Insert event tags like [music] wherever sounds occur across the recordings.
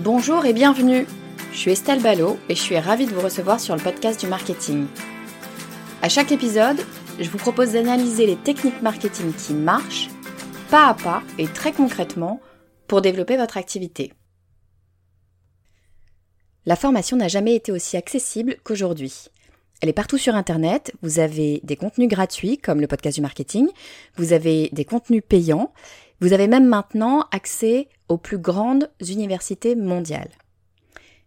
Bonjour et bienvenue. Je suis Estelle Ballot et je suis ravie de vous recevoir sur le podcast du marketing. À chaque épisode, je vous propose d'analyser les techniques marketing qui marchent, pas à pas et très concrètement, pour développer votre activité. La formation n'a jamais été aussi accessible qu'aujourd'hui. Elle est partout sur Internet. Vous avez des contenus gratuits comme le podcast du marketing. Vous avez des contenus payants. Vous avez même maintenant accès aux plus grandes universités mondiales.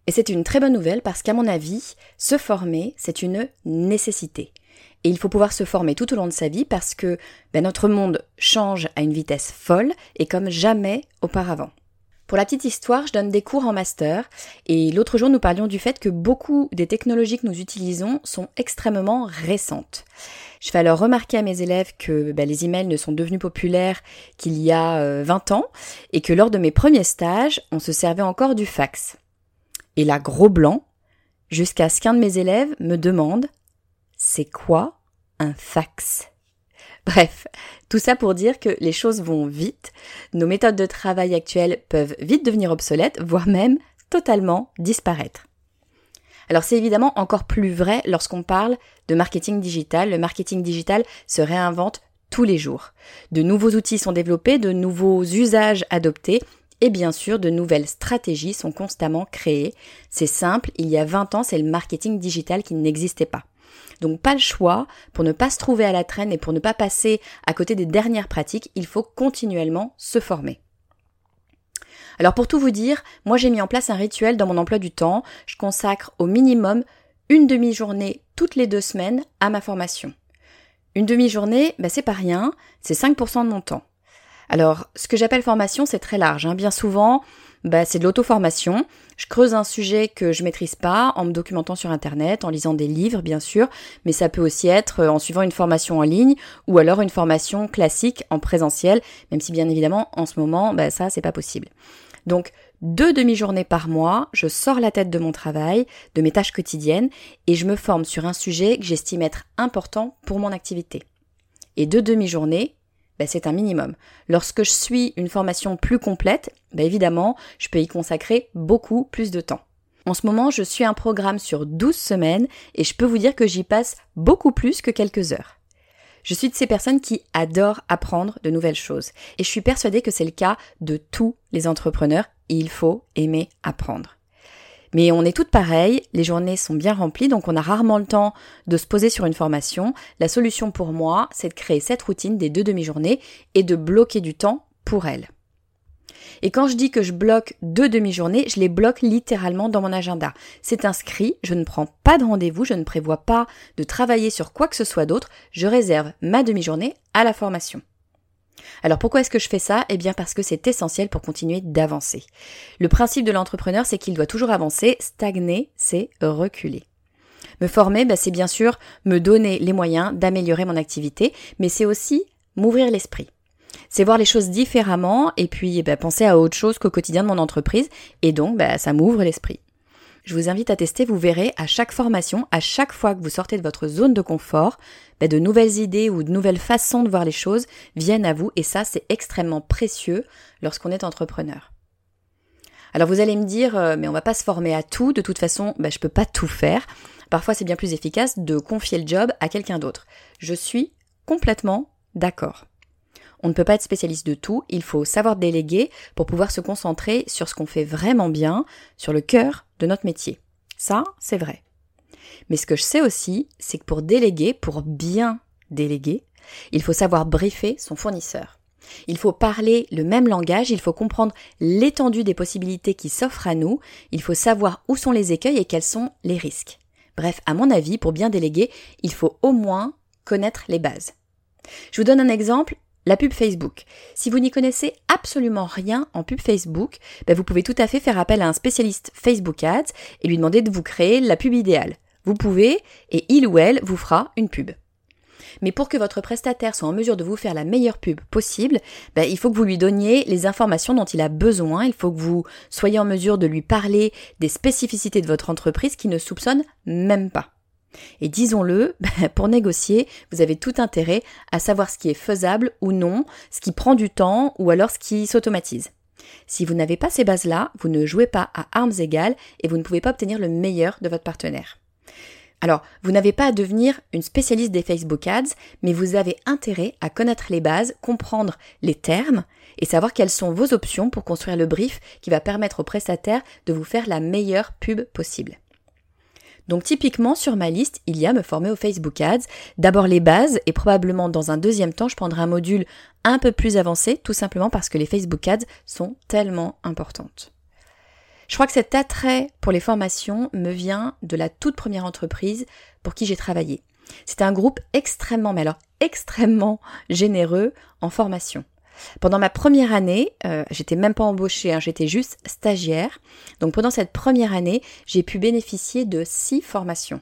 Et c'est une très bonne nouvelle parce qu'à mon avis, se former, c'est une nécessité. Et il faut pouvoir se former tout au long de sa vie parce que ben, notre monde change à une vitesse folle et comme jamais auparavant. Pour la petite histoire, je donne des cours en master et l'autre jour nous parlions du fait que beaucoup des technologies que nous utilisons sont extrêmement récentes. Je fais alors remarquer à mes élèves que bah, les emails ne sont devenus populaires qu'il y a 20 euh, ans et que lors de mes premiers stages, on se servait encore du fax. Et là, gros blanc, jusqu'à ce qu'un de mes élèves me demande c'est quoi un fax? Bref, tout ça pour dire que les choses vont vite, nos méthodes de travail actuelles peuvent vite devenir obsolètes, voire même totalement disparaître. Alors c'est évidemment encore plus vrai lorsqu'on parle de marketing digital. Le marketing digital se réinvente tous les jours. De nouveaux outils sont développés, de nouveaux usages adoptés et bien sûr de nouvelles stratégies sont constamment créées. C'est simple, il y a 20 ans c'est le marketing digital qui n'existait pas. Donc pas le choix, pour ne pas se trouver à la traîne et pour ne pas passer à côté des dernières pratiques, il faut continuellement se former. Alors pour tout vous dire, moi j'ai mis en place un rituel dans mon emploi du temps. Je consacre au minimum une demi-journée toutes les deux semaines à ma formation. Une demi-journée, bah c'est pas rien, c'est 5% de mon temps. Alors, ce que j'appelle formation, c'est très large. Hein. Bien souvent, bah, c'est de l'auto-formation. Je creuse un sujet que je maîtrise pas en me documentant sur Internet, en lisant des livres, bien sûr, mais ça peut aussi être euh, en suivant une formation en ligne ou alors une formation classique en présentiel, même si bien évidemment, en ce moment, bah, ça, c'est pas possible. Donc, deux demi-journées par mois, je sors la tête de mon travail, de mes tâches quotidiennes, et je me forme sur un sujet que j'estime être important pour mon activité. Et deux demi-journées, ben, c'est un minimum. Lorsque je suis une formation plus complète, ben, évidemment, je peux y consacrer beaucoup plus de temps. En ce moment, je suis un programme sur 12 semaines et je peux vous dire que j'y passe beaucoup plus que quelques heures. Je suis de ces personnes qui adorent apprendre de nouvelles choses et je suis persuadée que c'est le cas de tous les entrepreneurs. Il faut aimer apprendre. Mais on est toutes pareilles, les journées sont bien remplies, donc on a rarement le temps de se poser sur une formation. La solution pour moi, c'est de créer cette routine des deux demi-journées et de bloquer du temps pour elle. Et quand je dis que je bloque deux demi-journées, je les bloque littéralement dans mon agenda. C'est inscrit, je ne prends pas de rendez-vous, je ne prévois pas de travailler sur quoi que ce soit d'autre, je réserve ma demi-journée à la formation. Alors pourquoi est-ce que je fais ça? Eh bien parce que c'est essentiel pour continuer d'avancer. Le principe de l'entrepreneur, c'est qu'il doit toujours avancer, stagner, c'est reculer. Me former, bah, c'est bien sûr me donner les moyens d'améliorer mon activité, mais c'est aussi m'ouvrir l'esprit. C'est voir les choses différemment et puis bah, penser à autre chose qu'au quotidien de mon entreprise, et donc bah, ça m'ouvre l'esprit. Je vous invite à tester, vous verrez à chaque formation, à chaque fois que vous sortez de votre zone de confort, bah, de nouvelles idées ou de nouvelles façons de voir les choses viennent à vous et ça c'est extrêmement précieux lorsqu'on est entrepreneur. Alors vous allez me dire, euh, mais on va pas se former à tout, de toute façon, bah, je peux pas tout faire. Parfois c'est bien plus efficace de confier le job à quelqu'un d'autre. Je suis complètement d'accord. On ne peut pas être spécialiste de tout, il faut savoir déléguer pour pouvoir se concentrer sur ce qu'on fait vraiment bien, sur le cœur de notre métier. Ça, c'est vrai. Mais ce que je sais aussi, c'est que pour déléguer, pour bien déléguer, il faut savoir briefer son fournisseur. Il faut parler le même langage, il faut comprendre l'étendue des possibilités qui s'offrent à nous, il faut savoir où sont les écueils et quels sont les risques. Bref, à mon avis, pour bien déléguer, il faut au moins connaître les bases. Je vous donne un exemple, la pub Facebook. Si vous n'y connaissez absolument rien en pub Facebook, ben vous pouvez tout à fait faire appel à un spécialiste Facebook Ads et lui demander de vous créer la pub idéale. Vous pouvez, et il ou elle vous fera une pub. Mais pour que votre prestataire soit en mesure de vous faire la meilleure pub possible, ben, il faut que vous lui donniez les informations dont il a besoin, il faut que vous soyez en mesure de lui parler des spécificités de votre entreprise qui ne soupçonne même pas. Et disons-le, [laughs] ben, pour négocier, vous avez tout intérêt à savoir ce qui est faisable ou non, ce qui prend du temps ou alors ce qui s'automatise. Si vous n'avez pas ces bases-là, vous ne jouez pas à armes égales et vous ne pouvez pas obtenir le meilleur de votre partenaire. Alors, vous n'avez pas à devenir une spécialiste des Facebook Ads, mais vous avez intérêt à connaître les bases, comprendre les termes et savoir quelles sont vos options pour construire le brief qui va permettre au prestataire de vous faire la meilleure pub possible. Donc typiquement sur ma liste, il y a me former au Facebook Ads, d'abord les bases et probablement dans un deuxième temps, je prendrai un module un peu plus avancé tout simplement parce que les Facebook Ads sont tellement importantes. Je crois que cet attrait pour les formations me vient de la toute première entreprise pour qui j'ai travaillé. C'était un groupe extrêmement, mais alors extrêmement généreux en formation. Pendant ma première année, euh, j'étais même pas embauchée, hein, j'étais juste stagiaire. Donc pendant cette première année, j'ai pu bénéficier de six formations.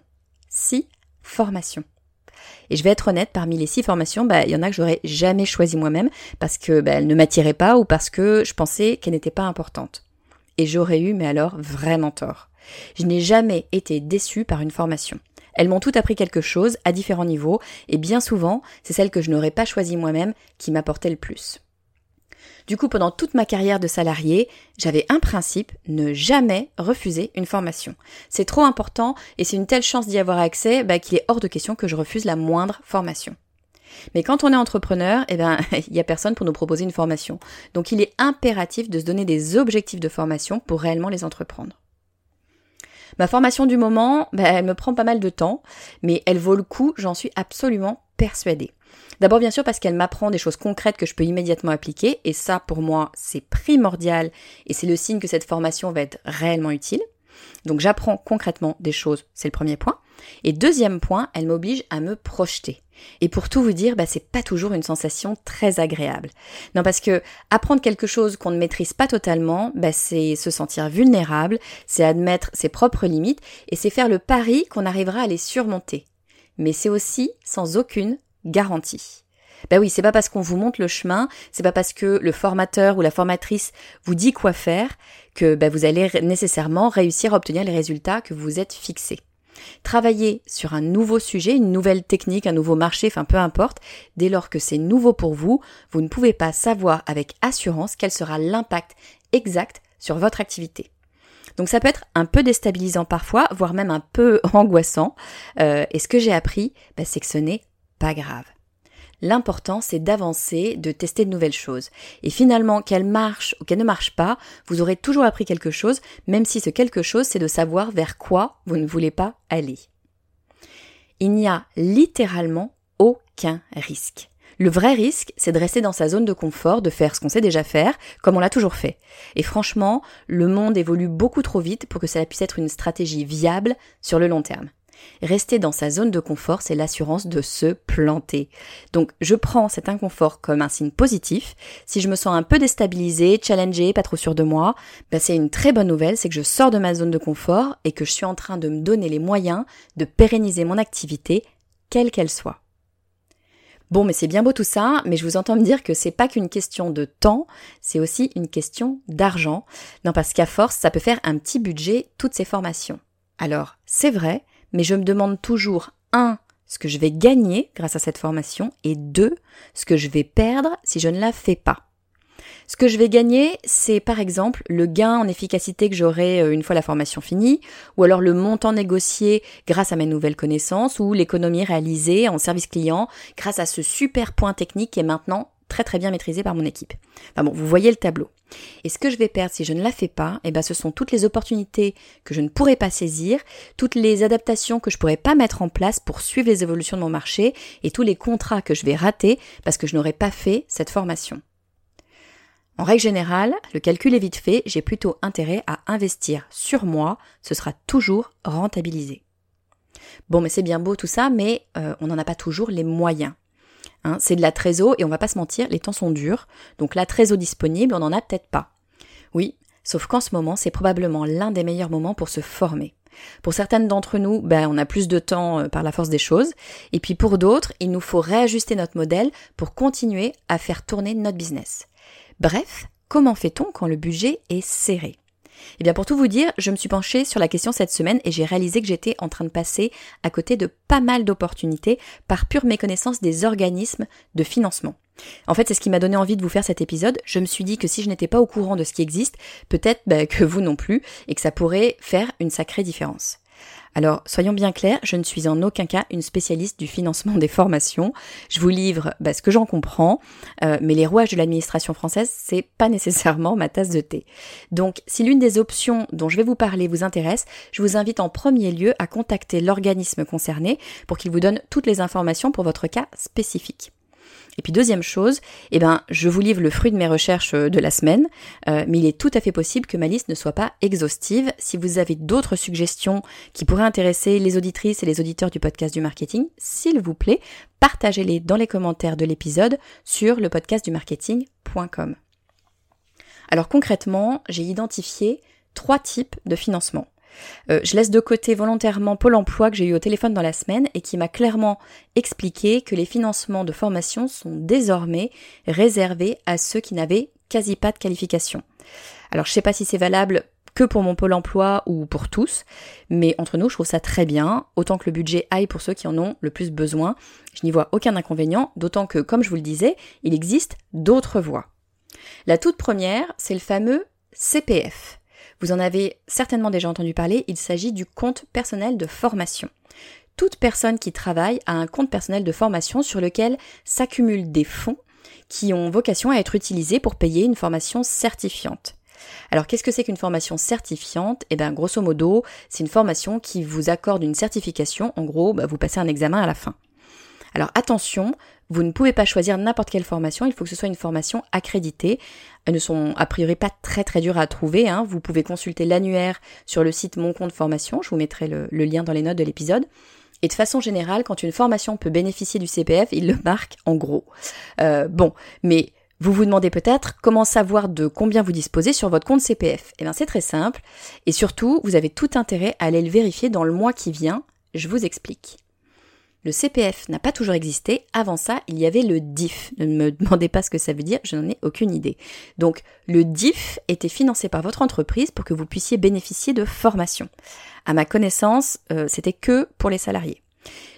Six formations. Et je vais être honnête, parmi les six formations, bah, il y en a que j'aurais jamais choisi moi-même parce que bah, elles ne m'attiraient pas ou parce que je pensais qu'elles n'étaient pas importantes et j'aurais eu, mais alors vraiment tort. Je n'ai jamais été déçue par une formation. Elles m'ont toutes appris quelque chose à différents niveaux, et bien souvent, c'est celle que je n'aurais pas choisie moi-même qui m'apportait le plus. Du coup, pendant toute ma carrière de salarié, j'avais un principe, ne jamais refuser une formation. C'est trop important et c'est une telle chance d'y avoir accès bah, qu'il est hors de question que je refuse la moindre formation. Mais quand on est entrepreneur, eh ben, [laughs] il n'y a personne pour nous proposer une formation. Donc il est impératif de se donner des objectifs de formation pour réellement les entreprendre. Ma formation du moment, ben, elle me prend pas mal de temps, mais elle vaut le coup, j'en suis absolument persuadée. D'abord bien sûr parce qu'elle m'apprend des choses concrètes que je peux immédiatement appliquer, et ça pour moi c'est primordial, et c'est le signe que cette formation va être réellement utile. Donc j'apprends concrètement des choses, c'est le premier point. Et deuxième point, elle m'oblige à me projeter. Et pour tout vous dire, bah, c'est pas toujours une sensation très agréable. Non, parce que apprendre quelque chose qu'on ne maîtrise pas totalement, bah, c'est se sentir vulnérable, c'est admettre ses propres limites et c'est faire le pari qu'on arrivera à les surmonter. Mais c'est aussi sans aucune garantie. Ben oui, c'est pas parce qu'on vous montre le chemin, c'est pas parce que le formateur ou la formatrice vous dit quoi faire que ben, vous allez nécessairement réussir à obtenir les résultats que vous êtes fixés. Travailler sur un nouveau sujet, une nouvelle technique, un nouveau marché, enfin peu importe, dès lors que c'est nouveau pour vous, vous ne pouvez pas savoir avec assurance quel sera l'impact exact sur votre activité. Donc ça peut être un peu déstabilisant parfois, voire même un peu [laughs] angoissant. Euh, et ce que j'ai appris, ben, c'est que ce n'est pas grave. L'important, c'est d'avancer, de tester de nouvelles choses. Et finalement, qu'elle marche ou qu'elle ne marche pas, vous aurez toujours appris quelque chose, même si ce quelque chose, c'est de savoir vers quoi vous ne voulez pas aller. Il n'y a littéralement aucun risque. Le vrai risque, c'est de rester dans sa zone de confort, de faire ce qu'on sait déjà faire, comme on l'a toujours fait. Et franchement, le monde évolue beaucoup trop vite pour que cela puisse être une stratégie viable sur le long terme. Rester dans sa zone de confort, c'est l'assurance de se planter. Donc je prends cet inconfort comme un signe positif. Si je me sens un peu déstabilisée, challengée, pas trop sûre de moi, bah c'est une très bonne nouvelle, c'est que je sors de ma zone de confort et que je suis en train de me donner les moyens de pérenniser mon activité, quelle qu'elle soit. Bon, mais c'est bien beau tout ça, mais je vous entends me dire que c'est pas qu'une question de temps, c'est aussi une question d'argent. Non, parce qu'à force, ça peut faire un petit budget toutes ces formations. Alors, c'est vrai, mais je me demande toujours, un, ce que je vais gagner grâce à cette formation, et deux, ce que je vais perdre si je ne la fais pas. Ce que je vais gagner, c'est par exemple le gain en efficacité que j'aurai euh, une fois la formation finie, ou alors le montant négocié grâce à mes nouvelles connaissances, ou l'économie réalisée en service client grâce à ce super point technique qui est maintenant très très bien maîtrisé par mon équipe. Enfin bon, vous voyez le tableau. Et ce que je vais perdre si je ne la fais pas, eh ben ce sont toutes les opportunités que je ne pourrai pas saisir, toutes les adaptations que je pourrai pas mettre en place pour suivre les évolutions de mon marché et tous les contrats que je vais rater parce que je n'aurai pas fait cette formation. En règle générale, le calcul est vite fait, j'ai plutôt intérêt à investir sur moi, ce sera toujours rentabilisé. Bon, mais c'est bien beau tout ça, mais euh, on n'en a pas toujours les moyens. Hein. c'est de la trésor et on va pas se mentir, les temps sont durs, donc la trésor disponible, on n'en a peut-être pas. Oui, sauf qu'en ce moment, c'est probablement l'un des meilleurs moments pour se former. Pour certaines d'entre nous, ben, on a plus de temps euh, par la force des choses. Et puis pour d'autres, il nous faut réajuster notre modèle pour continuer à faire tourner notre business. Bref, comment fait-on quand le budget est serré? Eh bien, pour tout vous dire, je me suis penchée sur la question cette semaine et j'ai réalisé que j'étais en train de passer à côté de pas mal d'opportunités par pure méconnaissance des organismes de financement. En fait, c'est ce qui m'a donné envie de vous faire cet épisode. Je me suis dit que si je n'étais pas au courant de ce qui existe, peut-être bah, que vous non plus, et que ça pourrait faire une sacrée différence. Alors, soyons bien clairs, je ne suis en aucun cas une spécialiste du financement des formations. Je vous livre bah, ce que j'en comprends, euh, mais les rouages de l'administration française, c'est pas nécessairement ma tasse de thé. Donc, si l'une des options dont je vais vous parler vous intéresse, je vous invite en premier lieu à contacter l'organisme concerné pour qu'il vous donne toutes les informations pour votre cas spécifique. Et puis deuxième chose, eh ben, je vous livre le fruit de mes recherches euh, de la semaine, euh, mais il est tout à fait possible que ma liste ne soit pas exhaustive. Si vous avez d'autres suggestions qui pourraient intéresser les auditrices et les auditeurs du podcast du marketing, s'il vous plaît, partagez-les dans les commentaires de l'épisode sur le podcast du marketing.com. Alors concrètement, j'ai identifié trois types de financement. Euh, je laisse de côté volontairement Pôle Emploi que j'ai eu au téléphone dans la semaine et qui m'a clairement expliqué que les financements de formation sont désormais réservés à ceux qui n'avaient quasi pas de qualification. Alors je sais pas si c'est valable que pour mon pôle emploi ou pour tous, mais entre nous, je trouve ça très bien, autant que le budget aille pour ceux qui en ont le plus besoin. Je n'y vois aucun inconvénient, d'autant que, comme je vous le disais, il existe d'autres voies. La toute première, c'est le fameux CPF. Vous en avez certainement déjà entendu parler, il s'agit du compte personnel de formation. Toute personne qui travaille a un compte personnel de formation sur lequel s'accumulent des fonds qui ont vocation à être utilisés pour payer une formation certifiante. Alors qu'est-ce que c'est qu'une formation certifiante? Eh bien grosso modo, c'est une formation qui vous accorde une certification, en gros, bah, vous passez un examen à la fin. Alors attention, vous ne pouvez pas choisir n'importe quelle formation, il faut que ce soit une formation accréditée. Elles ne sont a priori pas très très dures à trouver. Hein. Vous pouvez consulter l'annuaire sur le site Mon compte formation, je vous mettrai le, lien dans les notes de l'épisode. Et de façon générale, quand une formation peut bénéficier du CPF, il le marque en gros. Euh, bon, mais vous vous demandez peut-être comment savoir de combien vous disposez sur votre compte CPF. Eh bien c'est très simple, et surtout, vous avez tout intérêt à aller le vérifier dans le mois qui vient. Je vous explique. Le CPF n'a pas toujours existé. Avant ça, il y avait le DIF. Ne me [laughs] demandez pas ce que ça veut dire, je n'en ai aucune idée. Donc, le DIF était financé par votre entreprise pour que vous puissiez bénéficier de formation. À ma connaissance, euh, c'était que pour les salariés.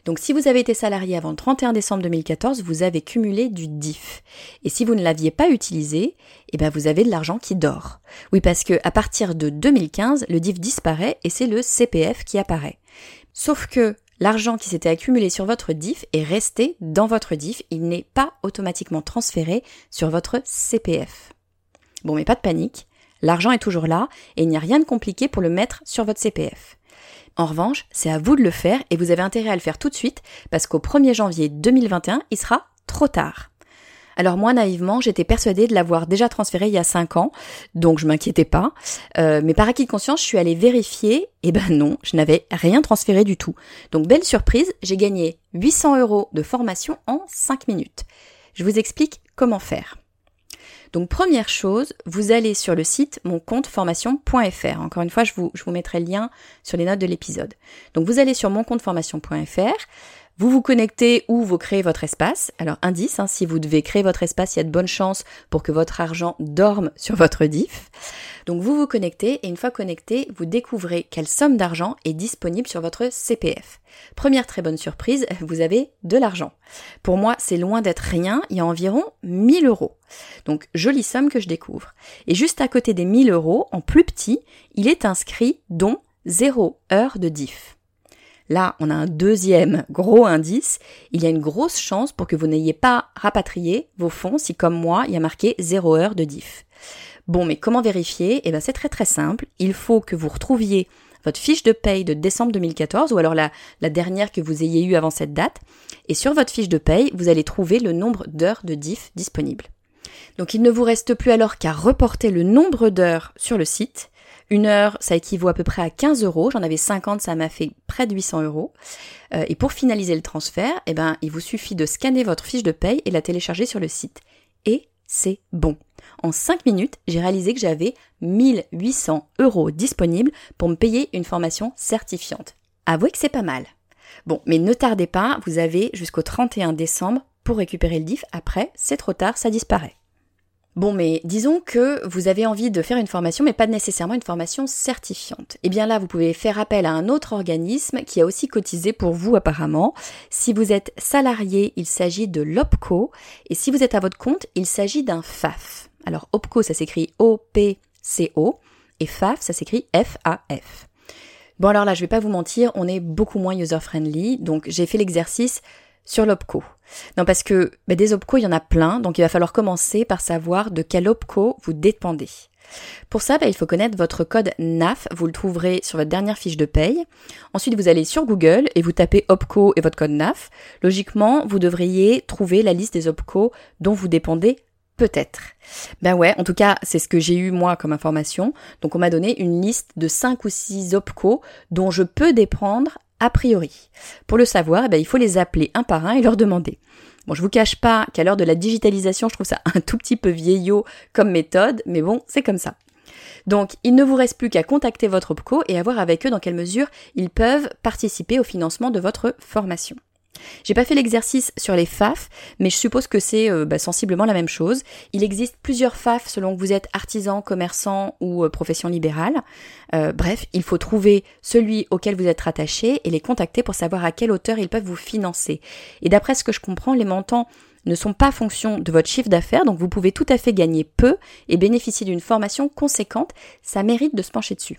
Donc si vous avez été salarié avant le 31 décembre 2014, vous avez cumulé du DIF. Et si vous ne l'aviez pas utilisé, eh ben vous avez de l'argent qui dort. Oui, parce que à partir de 2015, le DIF disparaît et c'est le CPF qui apparaît. Sauf que L'argent qui s'était accumulé sur votre DIF est resté dans votre DIF, il n'est pas automatiquement transféré sur votre CPF. Bon, mais pas de panique, l'argent est toujours là et il n'y a rien de compliqué pour le mettre sur votre CPF. En revanche, c'est à vous de le faire et vous avez intérêt à le faire tout de suite parce qu'au 1er janvier 2021, il sera trop tard. Alors moi, naïvement, j'étais persuadée de l'avoir déjà transféré il y a 5 ans, donc je m'inquiétais pas. Euh, mais par acquis de conscience, je suis allée vérifier, et ben non, je n'avais rien transféré du tout. Donc belle surprise, j'ai gagné 800 euros de formation en 5 minutes. Je vous explique comment faire. Donc première chose, vous allez sur le site moncompteformation.fr. Encore une fois, je vous, je vous mettrai le lien sur les notes de l'épisode. Donc vous allez sur moncompteformation.fr, Vous vous connectez ou vous créez votre espace. Alors indice, hein, si vous devez créer votre espace, il y a de bonnes chances pour que votre argent dorme [laughs] sur votre diff. Donc vous vous connectez et une fois connecté, vous découvrez quelle somme d'argent est disponible sur votre CPF. Première très bonne surprise, [laughs] vous avez de l'argent. Pour moi, c'est loin d'être rien, il y a environ 1000 euros. Donc jolie somme que je découvre. Et juste à côté des 1000 euros, en plus petit, il est inscrit dont 0 heure de diff. Là, on a un deuxième gros indice. Il y a une grosse chance pour que vous n'ayez pas rapatrié vos fonds si, comme moi, il y a marqué 0 heure de diff. Bon, mais comment vérifier? Eh bien, c'est très très simple. Il faut que vous retrouviez votre fiche de paye de décembre 2014 ou alors la, la dernière que vous ayez eue avant cette date. Et sur votre fiche de paye, vous allez trouver le nombre d'heures de diff disponibles. Donc il ne vous reste plus alors qu'à reporter le nombre d'heures sur le site une heure, ça équivaut à peu près à 15 euros. J'en avais 50, ça m'a fait près de 800 euros. Euh, et pour finaliser le transfert, eh ben, il vous suffit de scanner votre fiche de paye et la télécharger sur le site. Et c'est bon. En 5 minutes, j'ai réalisé que j'avais 1800 euros disponibles pour me payer une formation certifiante. Avouez que c'est pas mal. Bon, mais ne tardez pas, vous avez jusqu'au 31 décembre pour récupérer le DIF. Après, c'est trop tard, ça disparaît. Bon, mais disons que vous avez envie de faire une formation, mais pas nécessairement une formation certifiante. Eh bien là, vous pouvez faire appel à un autre organisme qui a aussi cotisé pour vous apparemment. Si vous êtes salarié, il s'agit de l'OPCO, et si vous êtes à votre compte, il s'agit d'un FAF. Alors OPCO, ça s'écrit O-P-C-O, et FAF, ça s'écrit F-A-F. Bon alors là, je vais pas vous mentir, on est beaucoup moins user-friendly, donc j'ai fait l'exercice sur l'OPCO. Non, parce que bah, des OPCO, il y en a plein, donc il va falloir commencer par savoir de quel OPCO vous dépendez. Pour ça, bah, il faut connaître votre code NAF, vous le trouverez sur votre dernière fiche de paye. Ensuite, vous allez sur Google et vous tapez OPCO et votre code NAF. Logiquement, vous devriez trouver la liste des OPCO dont vous dépendez peut-être. Ben ouais, en tout cas, c'est ce que j'ai eu moi comme information. Donc on m'a donné une liste de 5 ou 6 OPCO dont je peux dépendre a priori. Pour le savoir, eh ben, il faut les appeler un par un et leur demander. Bon, je vous cache pas qu'à l'heure de la digitalisation, je trouve ça un tout petit peu vieillot comme méthode, mais bon, c'est comme ça. Donc, il ne vous reste plus qu'à contacter votre OPCO et à voir avec eux dans quelle mesure ils peuvent participer au financement de votre formation. J'ai pas fait l'exercice sur les FAF, mais je suppose que c'est euh, bah, sensiblement la même chose. Il existe plusieurs FAF selon que vous êtes artisan, commerçant ou euh, profession libérale. Euh, bref, il faut trouver celui auquel vous êtes rattaché et les contacter pour savoir à quelle hauteur ils peuvent vous financer. Et d'après ce que je comprends, les montants ne sont pas fonction de votre chiffre d'affaires, donc vous pouvez tout à fait gagner peu et bénéficier d'une formation conséquente. Ça mérite de se pencher dessus.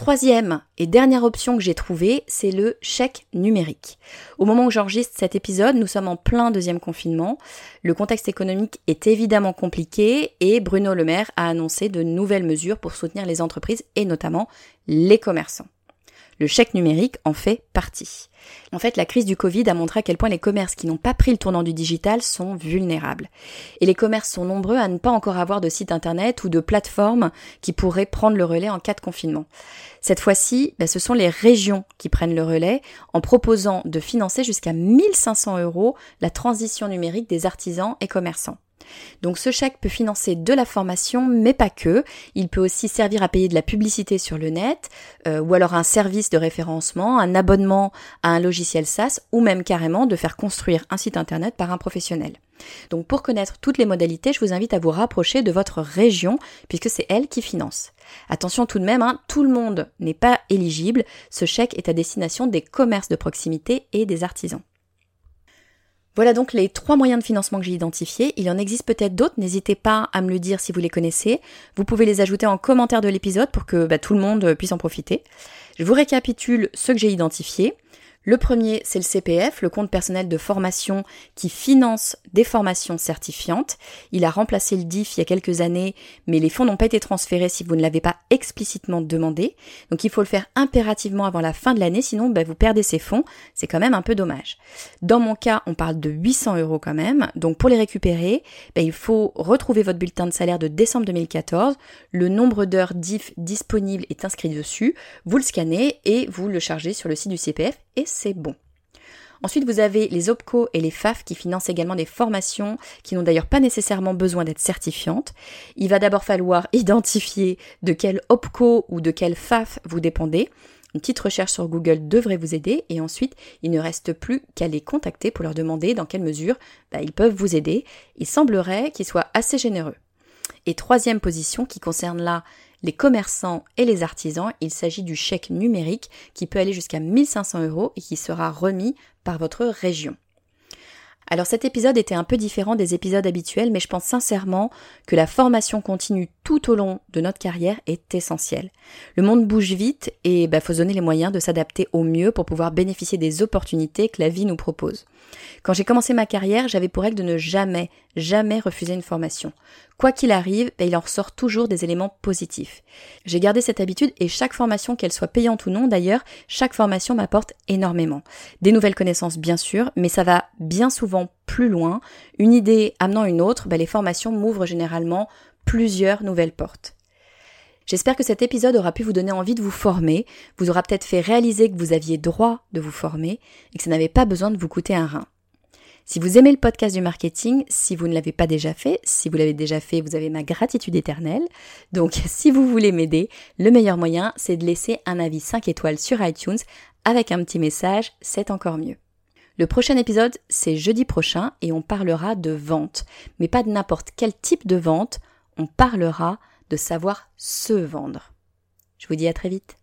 Troisième et dernière option que j'ai trouvée, c'est le chèque numérique. Au moment où j'enregistre cet épisode, nous sommes en plein deuxième confinement. Le contexte économique est évidemment compliqué et Bruno Le Maire a annoncé de nouvelles mesures pour soutenir les entreprises et notamment les commerçants. Le chèque numérique en fait partie. En fait, la crise du Covid a montré à quel point les commerces qui n'ont pas pris le tournant du digital sont vulnérables. Et les commerces sont nombreux à ne pas encore avoir de site internet ou de plateforme qui pourraient prendre le relais en cas de confinement. Cette fois-ci, ben, ce sont les régions qui prennent le relais en proposant de financer jusqu'à 1500 euros la transition numérique des artisans et commerçants. Donc ce chèque peut financer de la formation, mais pas que. Il peut aussi servir à payer de la publicité sur le net, euh, ou alors un service de référencement, un abonnement à un logiciel SaaS, ou même carrément de faire construire un site internet par un professionnel. Donc pour connaître toutes les modalités, je vous invite à vous rapprocher de votre région, puisque c'est elle qui finance. Attention tout de même, hein, tout le monde n'est pas éligible. Ce chèque est à destination des commerces de proximité et des artisans. Voilà donc les trois moyens de financement que j'ai identifiés. Il en existe peut-être d'autres, n'hésitez pas à me le dire si vous les connaissez. Vous pouvez les ajouter en commentaire de l'épisode pour que bah, tout le monde puisse en profiter. Je vous récapitule ceux que j'ai identifiés. Le premier, c'est le CPF, le compte personnel de formation qui finance des formations certifiantes. Il a remplacé le DIF il y a quelques années, mais les fonds n'ont pas été transférés si vous ne l'avez pas explicitement demandé. Donc il faut le faire impérativement avant la fin de l'année, sinon ben, vous perdez ces fonds. C'est quand même un peu dommage. Dans mon cas, on parle de 800 euros quand même. Donc pour les récupérer, ben, il faut retrouver votre bulletin de salaire de décembre 2014. Le nombre d'heures DIF disponibles est inscrit dessus. Vous le scannez et vous le chargez sur le site du CPF et c'est bon. Ensuite, vous avez les OPCO et les FAF qui financent également des formations qui n'ont d'ailleurs pas nécessairement besoin d'être certifiantes. Il va d'abord falloir [laughs] identifier de quel OPCO ou de quel FAF vous dépendez. Une petite recherche sur Google devrait vous aider et ensuite il ne reste plus qu'à les contacter pour leur demander dans quelle mesure bah, ils peuvent vous aider. Il semblerait qu'ils soient assez généreux. Et troisième position qui concerne là les commerçants et les artisans, il s'agit du chèque numérique qui peut aller jusqu'à 1500 euros et qui sera remis par votre région. Alors cet épisode était un peu différent des épisodes habituels, mais je pense sincèrement que la formation continue tout au long de notre carrière est essentielle. Le monde bouge vite et il bah, faut se donner les moyens de s'adapter au mieux pour pouvoir bénéficier des opportunités que la vie nous propose. Quand j'ai commencé ma carrière, j'avais pour règle de ne jamais, jamais refuser une formation. Quoi qu'il arrive, bah, il en ressort toujours des éléments positifs. J'ai gardé cette habitude et chaque formation, qu'elle soit payante ou non d'ailleurs, chaque formation m'apporte énormément. Des nouvelles connaissances bien sûr, mais ça va bien souvent plus loin. Une idée amenant une autre, bah, les formations m'ouvrent généralement plusieurs nouvelles portes. J'espère que cet épisode aura pu vous donner envie de vous former, vous aura peut-être fait réaliser que vous aviez droit de vous former et que ça n'avait pas besoin de vous coûter un rein. Si vous aimez le podcast du marketing, si vous ne l'avez pas déjà fait, si vous l'avez déjà fait, vous avez ma gratitude éternelle. Donc [laughs] si vous voulez m'aider, le meilleur moyen, c'est de laisser un avis 5 étoiles sur iTunes avec un petit message, c'est encore mieux. Le prochain épisode, c'est jeudi prochain et on parlera de vente, mais pas de n'importe quel type de vente, on parlera de savoir se vendre. Je vous dis à très vite.